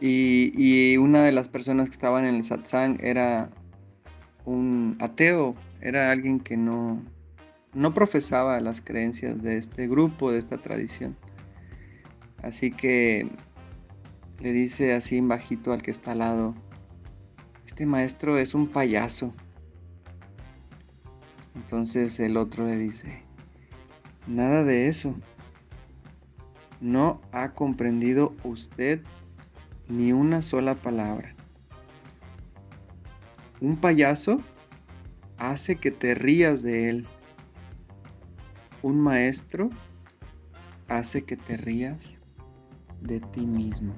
Y, una de las personas que estaban en el satsang era un ateo, era alguien que no, no profesaba las creencias de este grupo, de esta tradición. Así que le dice así en bajito al que está al lado, este maestro es un payaso. Entonces el otro le dice, nada de eso. No ha comprendido usted ni una sola palabra. Un payaso hace que te rías de él. Un maestro hace que te rías de ti mismo.